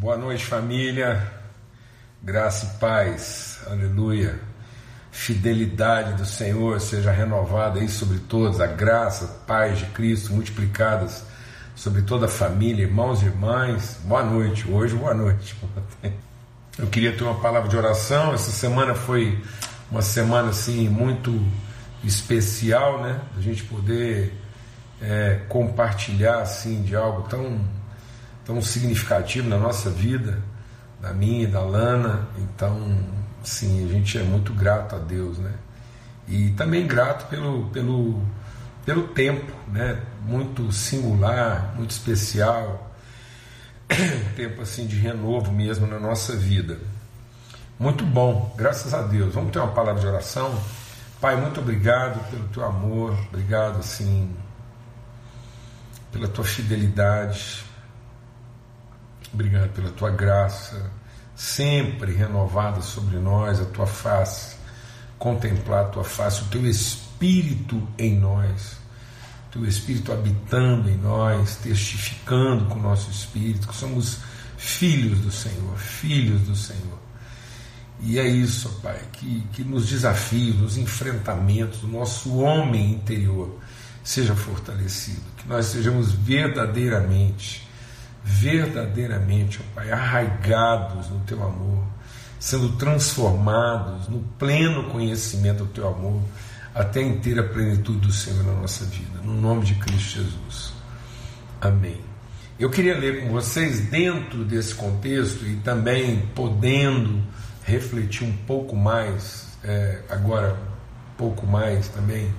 Boa noite, família. Graça e paz. Aleluia. Fidelidade do Senhor seja renovada aí sobre todos. A graça, paz de Cristo multiplicadas sobre toda a família, irmãos e irmãs. Boa noite. Hoje, boa noite. Eu queria ter uma palavra de oração. Essa semana foi uma semana assim muito especial, né? A gente poder é, compartilhar assim de algo tão tão significativo na nossa vida, da minha e da Lana. Então, sim, a gente é muito grato a Deus, né? E também grato pelo, pelo, pelo tempo, né? Muito singular, muito especial, um tempo assim de renovo mesmo na nossa vida. Muito bom, graças a Deus. Vamos ter uma palavra de oração. Pai, muito obrigado pelo teu amor, obrigado assim pela tua fidelidade, Obrigado pela tua graça, sempre renovada sobre nós, a tua face, contemplar a tua face, o teu espírito em nós, o teu espírito habitando em nós, testificando com o nosso espírito que somos filhos do Senhor, filhos do Senhor. E é isso, Pai, que, que nos desafios, nos enfrentamentos, o nosso homem interior seja fortalecido, que nós sejamos verdadeiramente verdadeiramente, ó Pai, arraigados no Teu amor, sendo transformados no pleno conhecimento do Teu amor, até a inteira plenitude do Senhor na nossa vida, no nome de Cristo Jesus. Amém. Eu queria ler com vocês, dentro desse contexto e também podendo refletir um pouco mais, é, agora, um pouco mais também,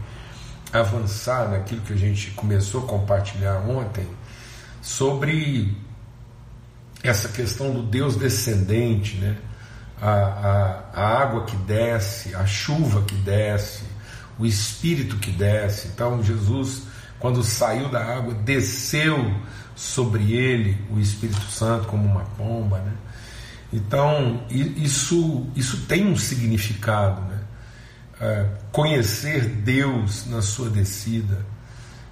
avançar naquilo que a gente começou a compartilhar ontem sobre essa questão do Deus descendente, né? A, a, a, água que desce, a chuva que desce, o Espírito que desce. Então, Jesus, quando saiu da água, desceu sobre ele o Espírito Santo como uma pomba. Né? Então, isso, isso tem um significado. Né? É, conhecer Deus na sua descida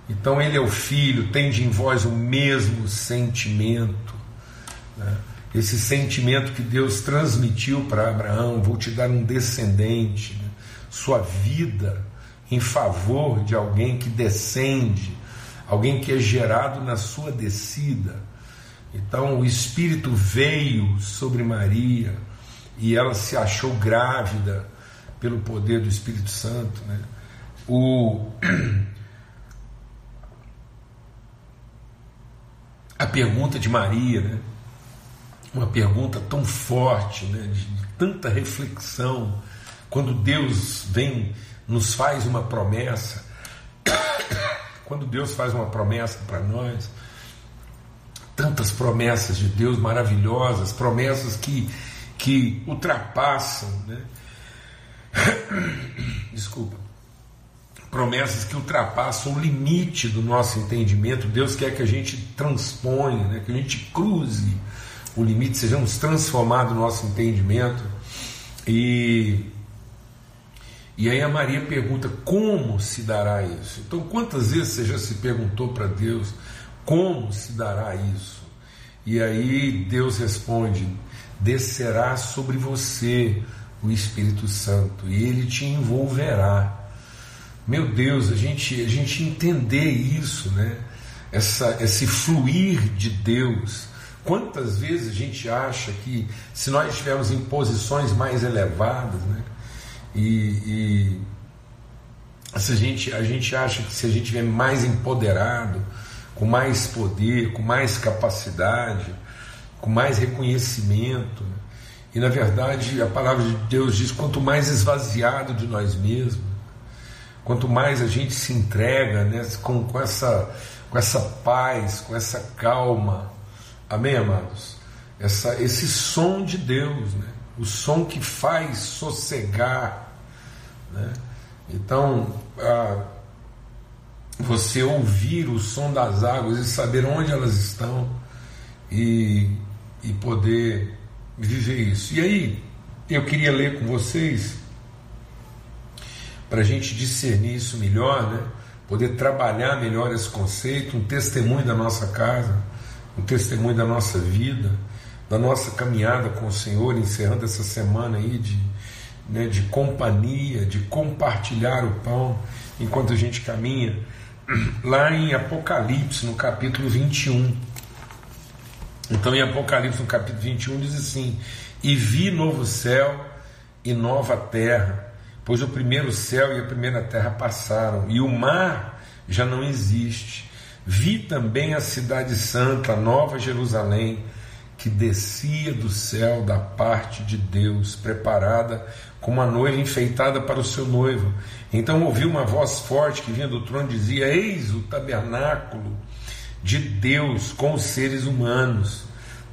então ele é o filho, tende em vós o mesmo sentimento. Né? Esse sentimento que Deus transmitiu para Abraão: vou te dar um descendente, né? sua vida em favor de alguém que descende, alguém que é gerado na sua descida. Então o Espírito veio sobre Maria e ela se achou grávida pelo poder do Espírito Santo. Né? O a pergunta de Maria, né? uma pergunta tão forte, né? de tanta reflexão, quando Deus vem, nos faz uma promessa, quando Deus faz uma promessa para nós, tantas promessas de Deus maravilhosas, promessas que, que ultrapassam, né? desculpa, promessas que ultrapassam o limite do nosso entendimento. Deus quer que a gente transponha, né? que a gente cruze o limite, sejamos transformados no nosso entendimento. E, e aí a Maria pergunta: como se dará isso? Então, quantas vezes você já se perguntou para Deus como se dará isso? E aí Deus responde: descerá sobre você o Espírito Santo e ele te envolverá meu Deus, a gente, a gente entender isso, né? Essa, esse fluir de Deus. Quantas vezes a gente acha que se nós estivermos em posições mais elevadas, né? E, e se a, gente, a gente acha que se a gente estiver mais empoderado, com mais poder, com mais capacidade, com mais reconhecimento, né? e na verdade a palavra de Deus diz: quanto mais esvaziado de nós mesmos, Quanto mais a gente se entrega né, com, com, essa, com essa paz, com essa calma, amém, amados? Essa, esse som de Deus, né? o som que faz sossegar. Né? Então, a, você ouvir o som das águas e saber onde elas estão e, e poder viver isso. E aí, eu queria ler com vocês para a gente discernir isso melhor, né? poder trabalhar melhor esse conceito, um testemunho da nossa casa, um testemunho da nossa vida, da nossa caminhada com o Senhor, encerrando essa semana aí de, né, de companhia, de compartilhar o pão enquanto a gente caminha, lá em Apocalipse, no capítulo 21. Então, em Apocalipse, no capítulo 21, diz assim: E vi novo céu e nova terra, pois o primeiro céu e a primeira terra passaram, e o mar já não existe. Vi também a cidade santa, a nova Jerusalém, que descia do céu da parte de Deus, preparada como uma noiva enfeitada para o seu noivo. Então ouvi uma voz forte que vinha do trono e dizia: Eis o tabernáculo de Deus com os seres humanos.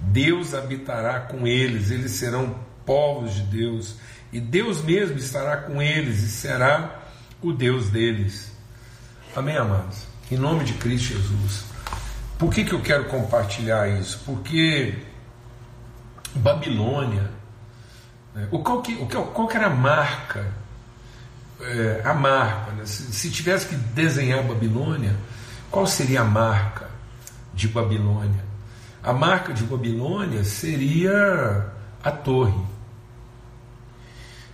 Deus habitará com eles, eles serão povos de Deus, e Deus mesmo estará com eles e será o Deus deles. Amém, amados? Em nome de Cristo Jesus. Por que, que eu quero compartilhar isso? Porque Babilônia, né, o qual, que, o qual que era a marca? É, a marca, né? se, se tivesse que desenhar Babilônia, qual seria a marca de Babilônia? A marca de Babilônia seria a torre.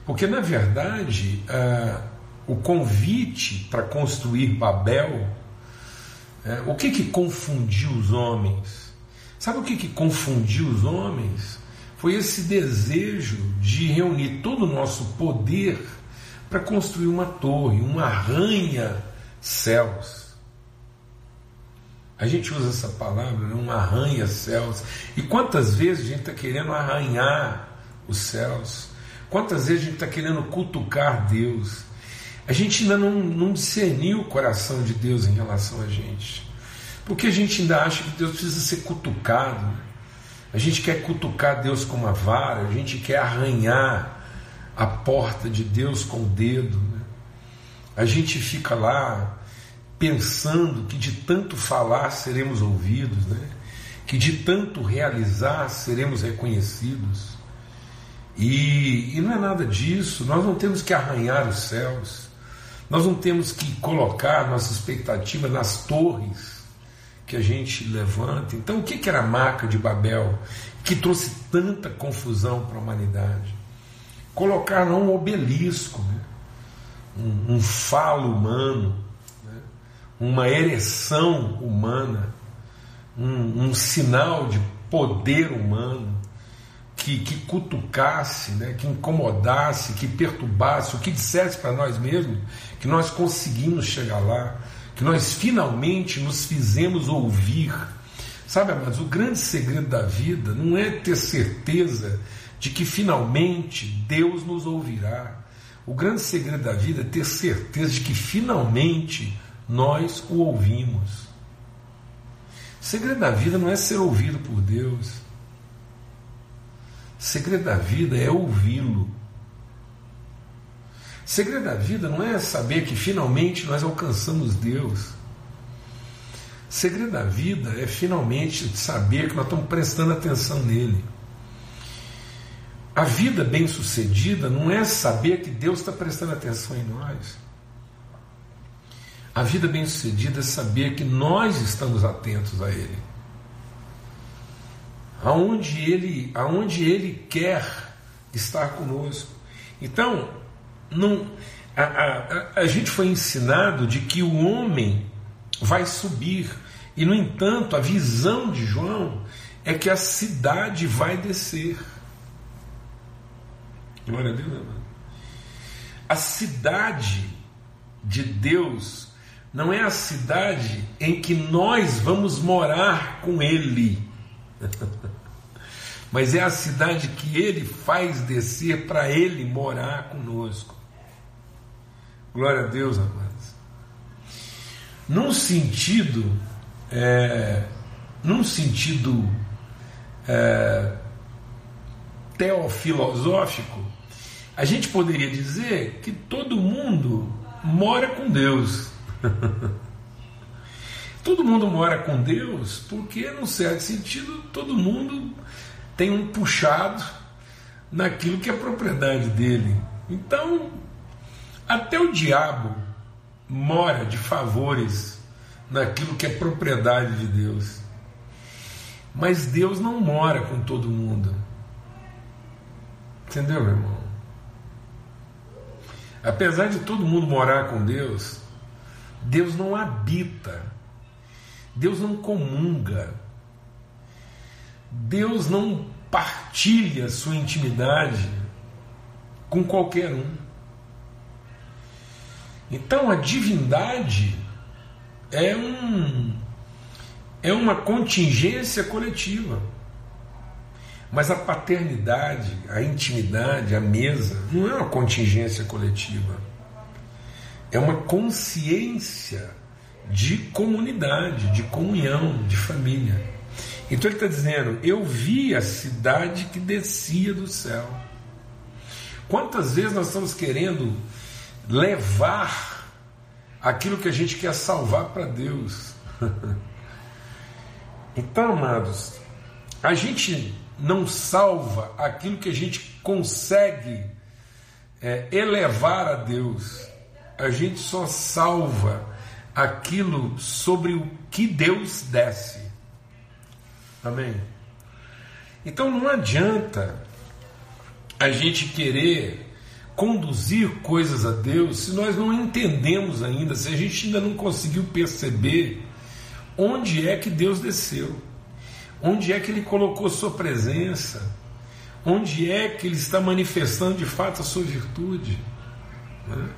Porque, na verdade, o convite para construir Babel, é, o que, que confundiu os homens? Sabe o que, que confundiu os homens? Foi esse desejo de reunir todo o nosso poder para construir uma torre, uma arranha-céus. A gente usa essa palavra, né? um arranha-céus. E quantas vezes a gente está querendo arranhar os céus? Quantas vezes a gente está querendo cutucar Deus? A gente ainda não, não discerniu o coração de Deus em relação a gente. Porque a gente ainda acha que Deus precisa ser cutucado. A gente quer cutucar Deus com uma vara, a gente quer arranhar a porta de Deus com o dedo. Né? A gente fica lá pensando que de tanto falar seremos ouvidos, né? que de tanto realizar seremos reconhecidos. E, e não é nada disso, nós não temos que arranhar os céus, nós não temos que colocar nossa expectativa nas torres que a gente levanta. Então, o que era a marca de Babel que trouxe tanta confusão para a humanidade? Colocar não um obelisco, né? um, um falo humano, né? uma ereção humana, um, um sinal de poder humano que, que cutucasse, né, que incomodasse, que perturbasse, o que dissesse para nós mesmos que nós conseguimos chegar lá, que nós finalmente nos fizemos ouvir. Sabe, mas o grande segredo da vida não é ter certeza de que finalmente Deus nos ouvirá. O grande segredo da vida é ter certeza de que finalmente nós o ouvimos. O segredo da vida não é ser ouvido por Deus. Segredo da vida é ouvi-lo. Segredo da vida não é saber que finalmente nós alcançamos Deus. Segredo da vida é finalmente saber que nós estamos prestando atenção nele. A vida bem-sucedida não é saber que Deus está prestando atenção em nós. A vida bem-sucedida é saber que nós estamos atentos a Ele aonde ele, aonde ele quer estar conosco. Então, não, a, a, a gente foi ensinado de que o homem vai subir, e no entanto, a visão de João é que a cidade vai descer. Glória a Deus, amado. A cidade de Deus não é a cidade em que nós vamos morar com Ele. Mas é a cidade que ele faz descer para ele morar conosco. Glória a Deus, amados. Num sentido, é, num sentido é, teofilosófico, a gente poderia dizer que todo mundo mora com Deus. Todo mundo mora com Deus porque, num certo sentido, todo mundo tem um puxado naquilo que é propriedade dele. Então, até o diabo mora de favores naquilo que é propriedade de Deus. Mas Deus não mora com todo mundo. Entendeu, meu irmão? Apesar de todo mundo morar com Deus, Deus não habita, Deus não comunga, Deus não partilha sua intimidade com qualquer um. Então a divindade é um é uma contingência coletiva. Mas a paternidade, a intimidade, a mesa, não é uma contingência coletiva. É uma consciência de comunidade, de comunhão, de família. Então ele está dizendo: Eu vi a cidade que descia do céu. Quantas vezes nós estamos querendo levar aquilo que a gente quer salvar para Deus? então, amados, a gente não salva aquilo que a gente consegue é, elevar a Deus, a gente só salva aquilo sobre o que Deus desce. Amém? Então não adianta a gente querer conduzir coisas a Deus se nós não entendemos ainda, se a gente ainda não conseguiu perceber onde é que Deus desceu, onde é que Ele colocou Sua presença, onde é que Ele está manifestando de fato a Sua virtude. Né?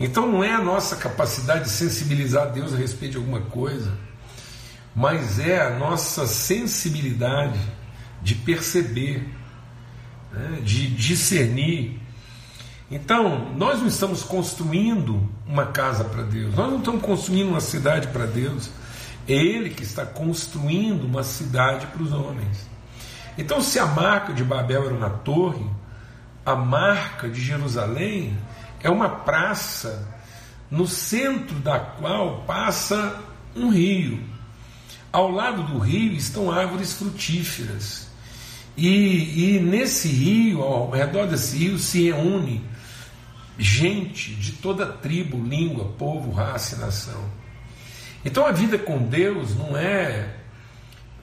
Então não é a nossa capacidade de sensibilizar Deus a respeito de alguma coisa mas é a nossa sensibilidade de perceber, né, de discernir. Então, nós não estamos construindo uma casa para Deus, nós não estamos construindo uma cidade para Deus, é Ele que está construindo uma cidade para os homens. Então, se a marca de Babel era uma torre, a marca de Jerusalém é uma praça no centro da qual passa um rio. Ao lado do rio estão árvores frutíferas. E, e nesse rio, ao redor desse rio, se reúne gente de toda tribo, língua, povo, raça e nação. Então a vida com Deus não é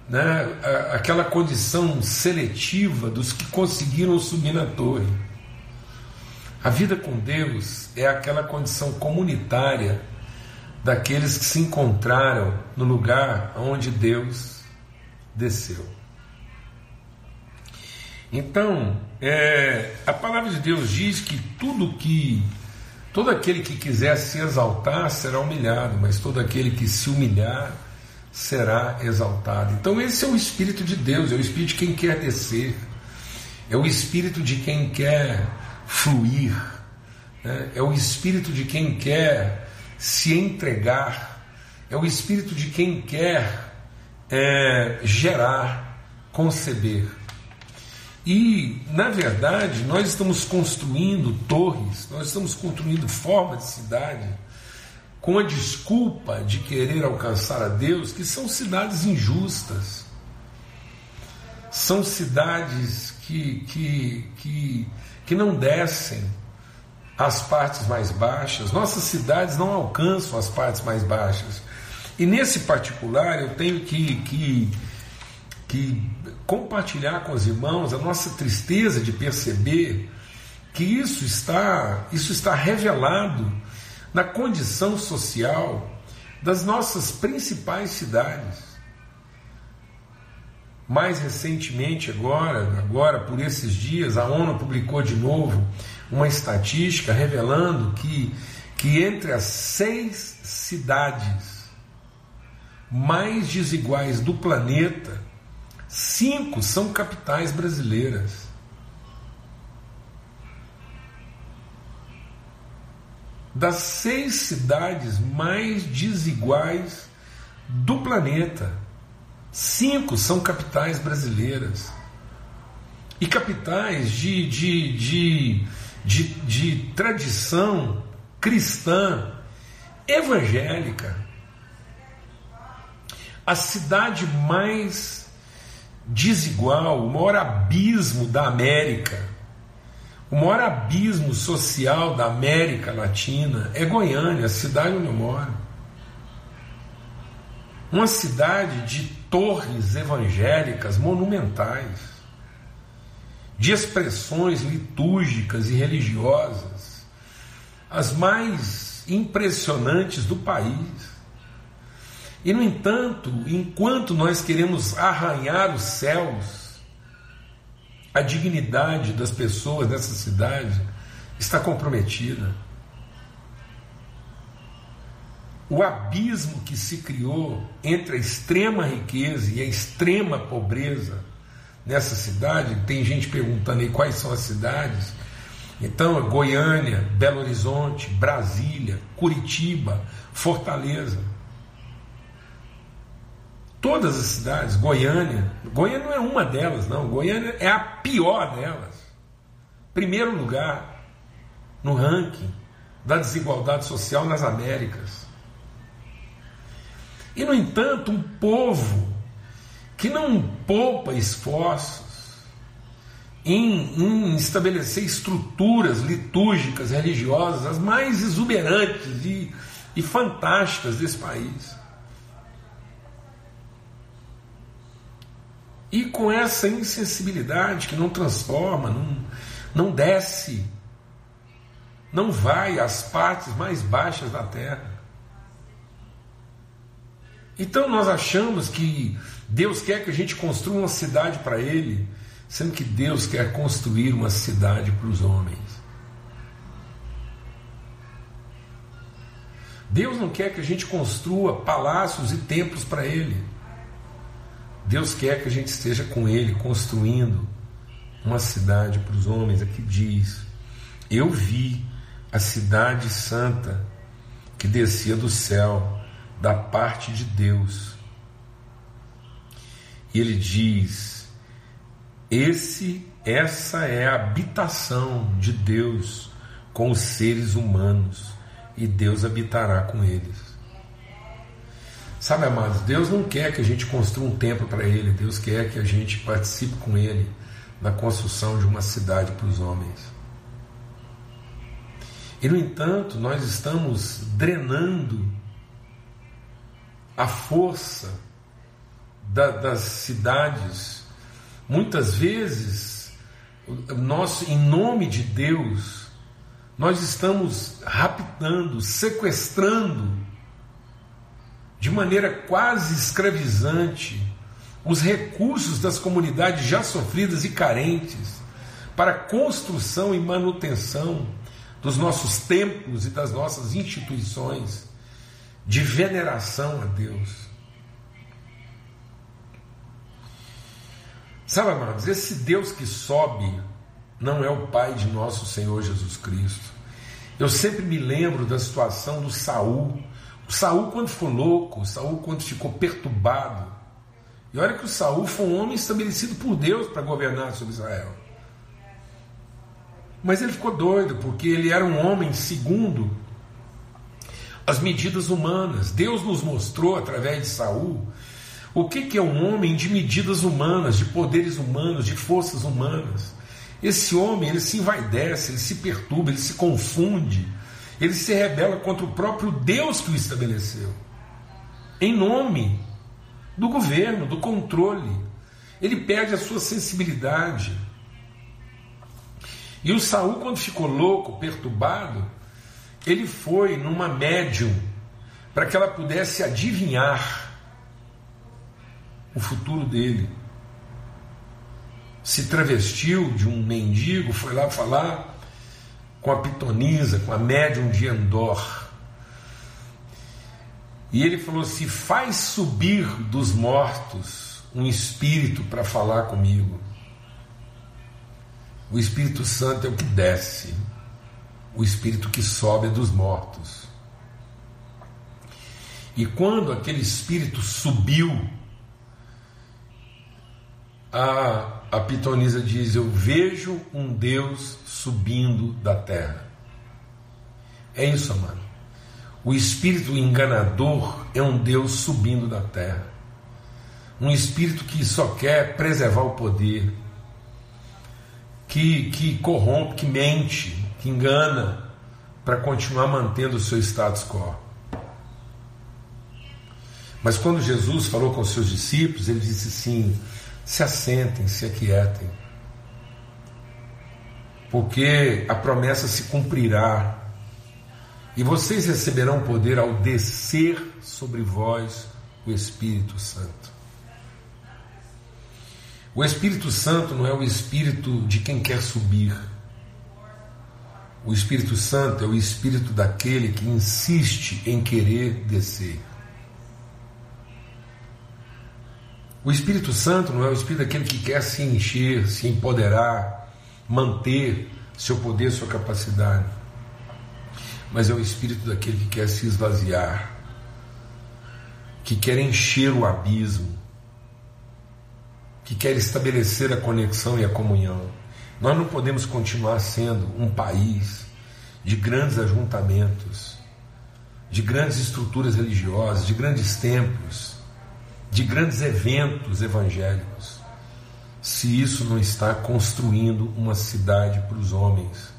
né, aquela condição seletiva dos que conseguiram subir na torre. A vida com Deus é aquela condição comunitária daqueles que se encontraram no lugar onde Deus desceu. Então, é, a palavra de Deus diz que tudo que todo aquele que quiser se exaltar será humilhado, mas todo aquele que se humilhar será exaltado. Então, esse é o espírito de Deus, é o espírito de quem quer descer, é o espírito de quem quer fluir, né? é o espírito de quem quer se entregar, é o espírito de quem quer é, gerar, conceber. E, na verdade, nós estamos construindo torres, nós estamos construindo formas de cidade com a desculpa de querer alcançar a Deus, que são cidades injustas, são cidades que, que, que, que não descem, as partes mais baixas, nossas cidades não alcançam as partes mais baixas. E nesse particular eu tenho que, que, que compartilhar com os irmãos a nossa tristeza de perceber que isso está, isso está revelado na condição social das nossas principais cidades. Mais recentemente, agora, agora por esses dias, a ONU publicou de novo uma estatística revelando que, que entre as seis cidades mais desiguais do planeta, cinco são capitais brasileiras. Das seis cidades mais desiguais do planeta, cinco são capitais brasileiras. E capitais de, de, de de, de tradição cristã, evangélica. A cidade mais desigual, o maior abismo da América, o maior abismo social da América Latina é Goiânia, a cidade onde eu moro. Uma cidade de torres evangélicas monumentais, de expressões litúrgicas e religiosas, as mais impressionantes do país. E, no entanto, enquanto nós queremos arranhar os céus, a dignidade das pessoas nessa cidade está comprometida. O abismo que se criou entre a extrema riqueza e a extrema pobreza nessa cidade, tem gente perguntando aí quais são as cidades. Então, Goiânia, Belo Horizonte, Brasília, Curitiba, Fortaleza. Todas as cidades, Goiânia, Goiânia não é uma delas, não. Goiânia é a pior delas. Primeiro lugar no ranking da desigualdade social nas Américas. E, no entanto, um povo que não poupa esforços em, em, estabelecer estruturas litúrgicas religiosas as mais exuberantes e, e fantásticas desse país. E com essa insensibilidade que não transforma, não, não desce, não vai às partes mais baixas da terra. Então nós achamos que Deus quer que a gente construa uma cidade para Ele, sendo que Deus quer construir uma cidade para os homens. Deus não quer que a gente construa palácios e templos para Ele. Deus quer que a gente esteja com Ele construindo uma cidade para os homens. Aqui diz: Eu vi a cidade santa que descia do céu, da parte de Deus. E ele diz: Esse, essa é a habitação de Deus com os seres humanos, e Deus habitará com eles. Sabe, amados, Deus não quer que a gente construa um templo para Ele, Deus quer que a gente participe com Ele na construção de uma cidade para os homens. E, no entanto, nós estamos drenando a força da, das cidades. Muitas vezes, nós, em nome de Deus, nós estamos raptando, sequestrando de maneira quase escravizante os recursos das comunidades já sofridas e carentes para a construção e manutenção dos nossos templos e das nossas instituições de veneração a Deus. Sabe, amados, esse Deus que sobe não é o Pai de nosso Senhor Jesus Cristo. Eu sempre me lembro da situação do Saul o Saul, quando ficou louco, o Saul, quando ficou perturbado, e olha que o Saul foi um homem estabelecido por Deus para governar sobre Israel. Mas ele ficou doido, porque ele era um homem segundo as medidas humanas. Deus nos mostrou através de Saul o que, que é um homem de medidas humanas, de poderes humanos, de forças humanas. Esse homem ele se envaidece, ele se perturba, ele se confunde ele se rebela contra o próprio Deus que o estabeleceu, em nome do governo, do controle. Ele perde a sua sensibilidade. E o Saul, quando ficou louco, perturbado, ele foi numa médium para que ela pudesse adivinhar o futuro dele. Se travestiu de um mendigo, foi lá falar com a pitonisa, com a médium de Andor. E ele falou assim: faz subir dos mortos um espírito para falar comigo. O Espírito Santo é o que desce, o espírito que sobe dos mortos. E quando aquele espírito subiu, a a pitonisa diz: Eu vejo um Deus subindo da terra. É isso, amado. O espírito enganador é um Deus subindo da terra. Um espírito que só quer preservar o poder, que, que corrompe, que mente, engana, para continuar mantendo o seu status quo. Mas quando Jesus falou com os seus discípulos, ele disse assim: se assentem, se aquietem, porque a promessa se cumprirá, e vocês receberão poder ao descer sobre vós o Espírito Santo. O Espírito Santo não é o espírito de quem quer subir. O Espírito Santo é o espírito daquele que insiste em querer descer. O Espírito Santo não é o espírito daquele que quer se encher, se empoderar, manter seu poder, sua capacidade. Mas é o espírito daquele que quer se esvaziar, que quer encher o abismo, que quer estabelecer a conexão e a comunhão. Nós não podemos continuar sendo um país de grandes ajuntamentos, de grandes estruturas religiosas, de grandes templos, de grandes eventos evangélicos, se isso não está construindo uma cidade para os homens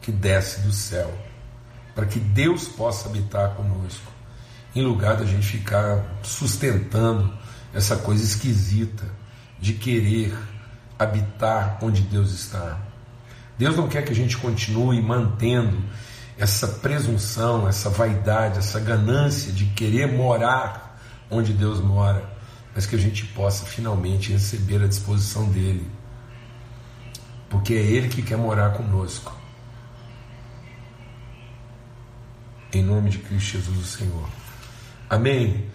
que desce do céu, para que Deus possa habitar conosco, em lugar da gente ficar sustentando essa coisa esquisita de querer habitar onde Deus está. Deus não quer que a gente continue mantendo essa presunção, essa vaidade, essa ganância de querer morar onde Deus mora, mas que a gente possa finalmente receber a disposição dele, porque é Ele que quer morar conosco. Em nome de Cristo Jesus, o Senhor. Amém.